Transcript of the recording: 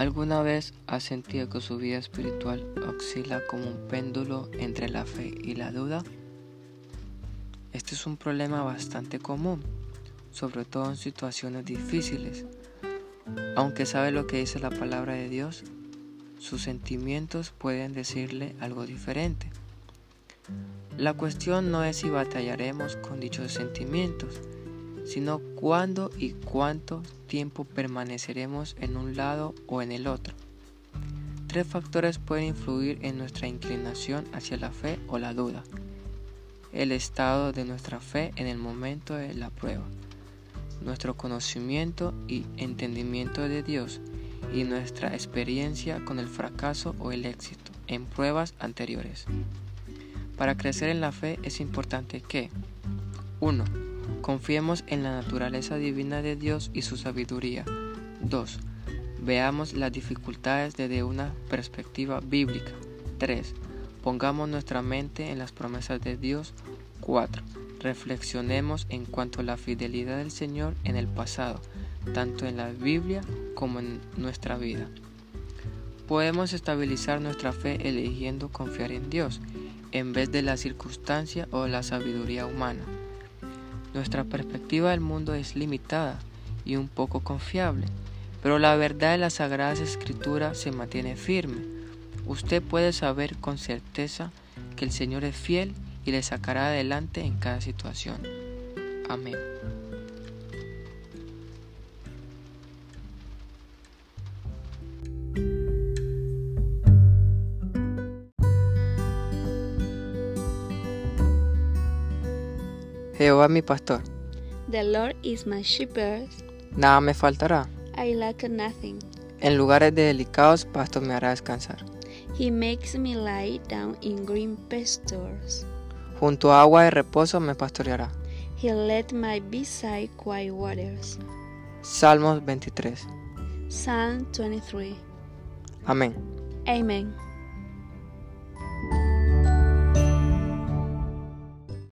¿Alguna vez has sentido que su vida espiritual oscila como un péndulo entre la fe y la duda? Este es un problema bastante común, sobre todo en situaciones difíciles. Aunque sabe lo que dice la palabra de Dios, sus sentimientos pueden decirle algo diferente. La cuestión no es si batallaremos con dichos sentimientos, sino cuándo y cuánto tiempo permaneceremos en un lado o en el otro. Tres factores pueden influir en nuestra inclinación hacia la fe o la duda. El estado de nuestra fe en el momento de la prueba, nuestro conocimiento y entendimiento de Dios y nuestra experiencia con el fracaso o el éxito en pruebas anteriores. Para crecer en la fe es importante que 1. Confiemos en la naturaleza divina de Dios y su sabiduría. 2. Veamos las dificultades desde una perspectiva bíblica. 3. Pongamos nuestra mente en las promesas de Dios. 4. Reflexionemos en cuanto a la fidelidad del Señor en el pasado, tanto en la Biblia como en nuestra vida. Podemos estabilizar nuestra fe eligiendo confiar en Dios en vez de la circunstancia o la sabiduría humana. Nuestra perspectiva del mundo es limitada y un poco confiable, pero la verdad de las sagradas escrituras se mantiene firme. Usted puede saber con certeza que el Señor es fiel y le sacará adelante en cada situación. Amén. Jehová mi pastor. The Lord is my shepherd. Nada me faltará. I lack nothing. En lugares delicados pasto me hará descansar. He makes me lie down in green pastures. Junto a agua de reposo me pastoreará. He led my beside quiet waters. Salmos 23. Psalm 23. Amén. Amen.